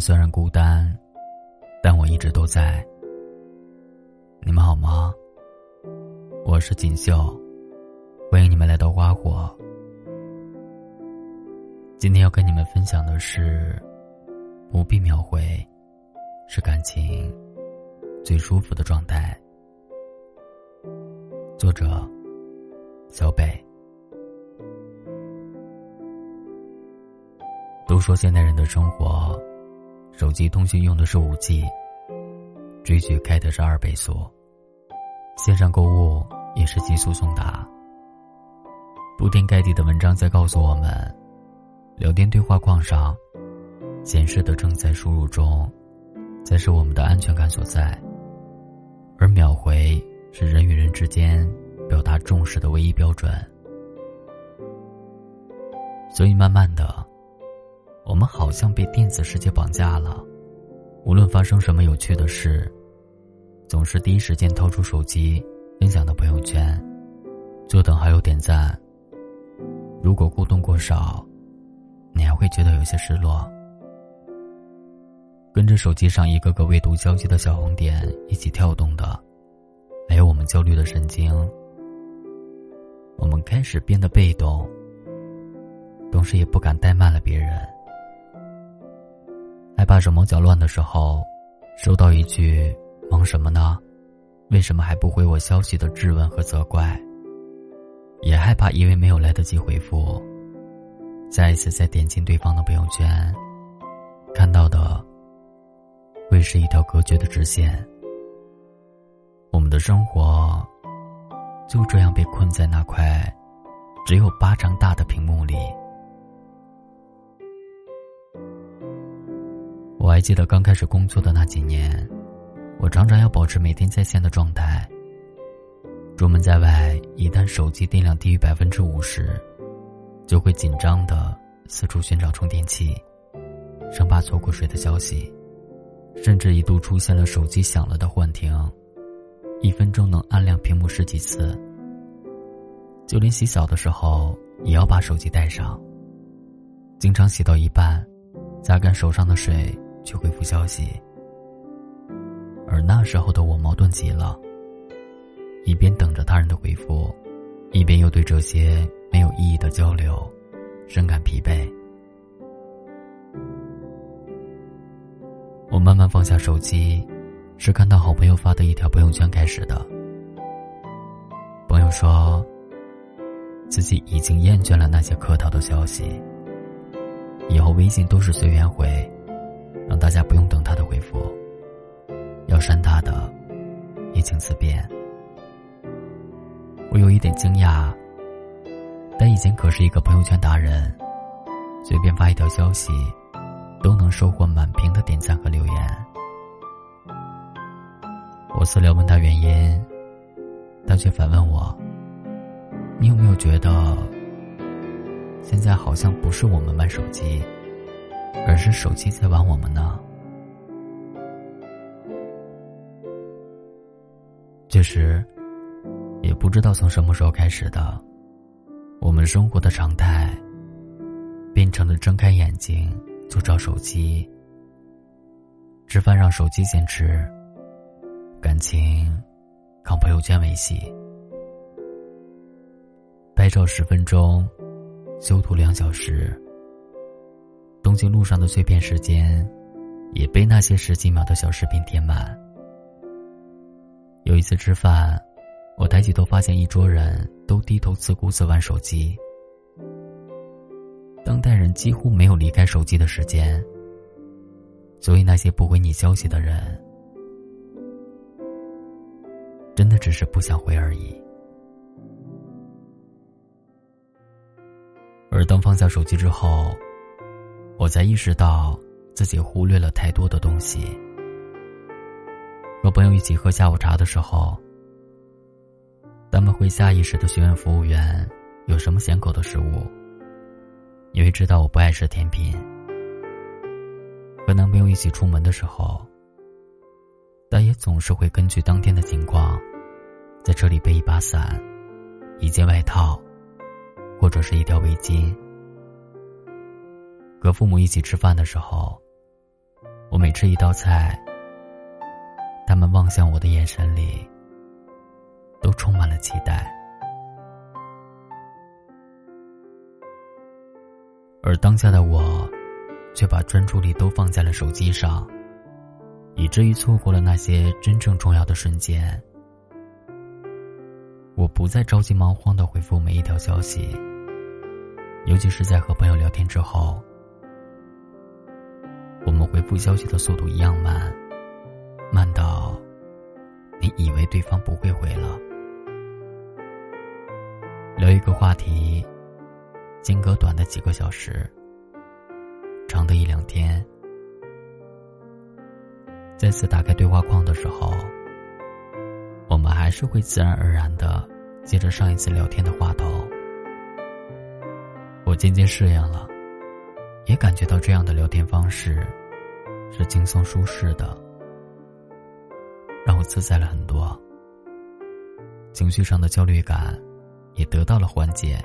虽然孤单，但我一直都在。你们好吗？我是锦绣，欢迎你们来到花火。今天要跟你们分享的是，不必秒回，是感情最舒服的状态。作者：小北。都说现代人的生活，手机通讯用的是五 G，追剧开的是二倍速，线上购物也是极速送达。铺天盖地的文章在告诉我们，聊天对话框上显示的正在输入中，才是我们的安全感所在，而秒回是人与人之间表达重视的唯一标准。所以，慢慢的。我们好像被电子世界绑架了，无论发生什么有趣的事，总是第一时间掏出手机分享到朋友圈，就等好友点赞。如果互动过少，你还会觉得有些失落。跟着手机上一个个未读消息的小红点一起跳动的，还有我们焦虑的神经。我们开始变得被动，同时也不敢怠慢了别人。怕手忙脚乱的时候，收到一句“忙什么呢？为什么还不回我消息”的质问和责怪。也害怕因为没有来得及回复，再一次再点进对方的朋友圈，看到的会是一条隔绝的直线。我们的生活就这样被困在那块只有巴掌大的屏幕里。我还记得刚开始工作的那几年，我常常要保持每天在线的状态。出门在外，一旦手机电量低于百分之五十，就会紧张的四处寻找充电器，生怕错过谁的消息，甚至一度出现了手机响了的幻听，一分钟能按亮屏幕十几次。就连洗澡的时候也要把手机带上，经常洗到一半，擦干手上的水。去回复消息，而那时候的我矛盾极了，一边等着他人的回复，一边又对这些没有意义的交流深感疲惫。我慢慢放下手机，是看到好朋友发的一条朋友圈开始的。朋友说，自己已经厌倦了那些客套的消息，以后微信都是随缘回。让大家不用等他的回复，要删他的，也请自便。我有一点惊讶，但以前可是一个朋友圈达人，随便发一条消息，都能收获满屏的点赞和留言。我私聊问他原因，他却反问我：“你有没有觉得，现在好像不是我们玩手机？”而是手机在玩我们呢。确实，也不知道从什么时候开始的，我们生活的常态变成了睁开眼睛就找手机，吃饭让手机先吃，感情靠朋友圈维系，拍照十分钟，修图两小时。东京路上的碎片时间，也被那些十几秒的小视频填满。有一次吃饭，我抬起头发现一桌人都低头自顾自玩手机。当代人几乎没有离开手机的时间，所以那些不回你消息的人，真的只是不想回而已。而当放下手机之后，我才意识到自己忽略了太多的东西。和朋友一起喝下午茶的时候，他们会下意识的询问服务员有什么咸口的食物，因为知道我不爱吃甜品。和男朋友一起出门的时候，但也总是会根据当天的情况，在车里备一把伞、一件外套，或者是一条围巾。和父母一起吃饭的时候，我每吃一道菜，他们望向我的眼神里都充满了期待。而当下的我，却把专注力都放在了手机上，以至于错过了那些真正重要的瞬间。我不再着急忙慌的回复每一条消息，尤其是在和朋友聊天之后，回复消息的速度一样慢，慢到你以为对方不会回了。聊一个话题。间隔短的几个小时，长的一两天。再次打开对话框的时候，我们还是会自然而然的接着上一次聊天的话头。我渐渐适应了，也感觉到这样的聊天方式是轻松舒适的，让我自在了很多。情绪上的焦虑感也得到了缓解。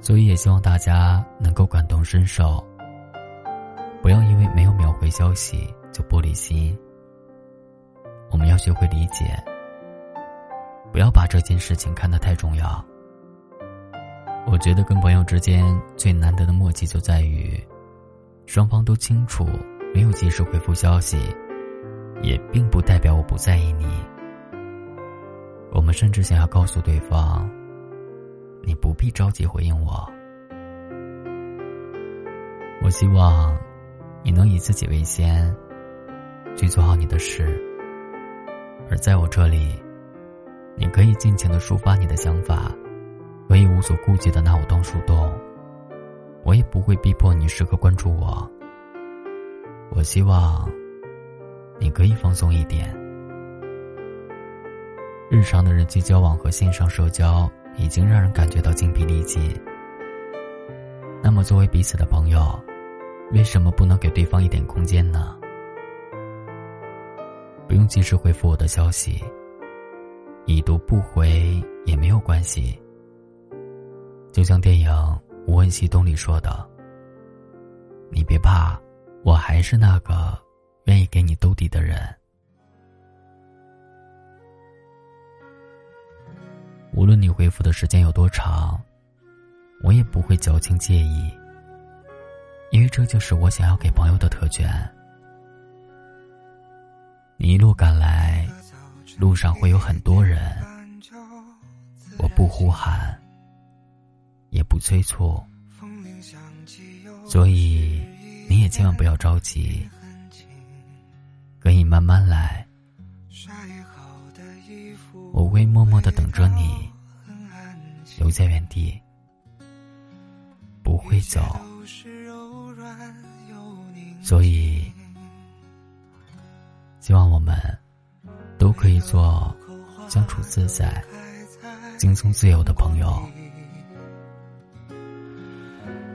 所以也希望大家能够感同身受，不要因为没有秒回消息就玻璃心。我们要学会理解，不要把这件事情看得太重要。我觉得跟朋友之间最难得的默契就在于，双方都清楚，没有及时回复消息，也并不代表我不在意你。我们甚至想要告诉对方。你不必着急回应我。我希望你能以自己为先，去做好你的事。而在我这里，你可以尽情的抒发你的想法，可以无所顾忌的拿我当树洞。我也不会逼迫你时刻关注我。我希望你可以放松一点。日常的人际交往和线上社交。已经让人感觉到精疲力尽。那么，作为彼此的朋友，为什么不能给对方一点空间呢？不用及时回复我的消息，已读不回也没有关系。就像电影《无问西东》里说的：“你别怕，我还是那个愿意给你兜底的人。”无论你回复的时间有多长，我也不会矫情介意，因为这就是我想要给朋友的特权。你一路赶来，路上会有很多人，我不呼喊，也不催促，所以你也千万不要着急，可以慢慢来。我会默默的等着你，留在原地，不会走。所以，希望我们都可以做相处自在、轻松自由的朋友。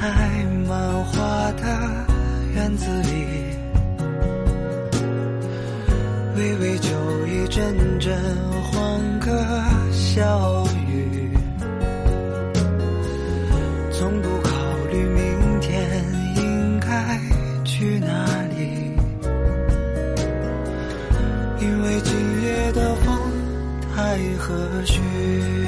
开满花的院子里，微微酒意，阵阵欢歌笑语，从不考虑明天应该去哪里，因为今夜的风太和煦。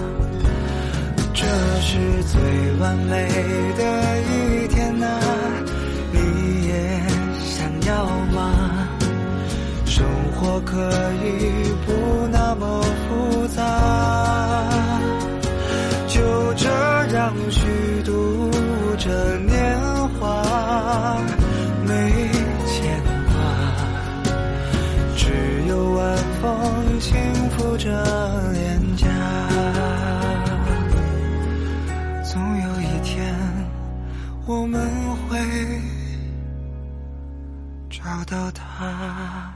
是最完美的一天呐、你也想要吗？生活可以不那么复杂，就这样虚度着年到他。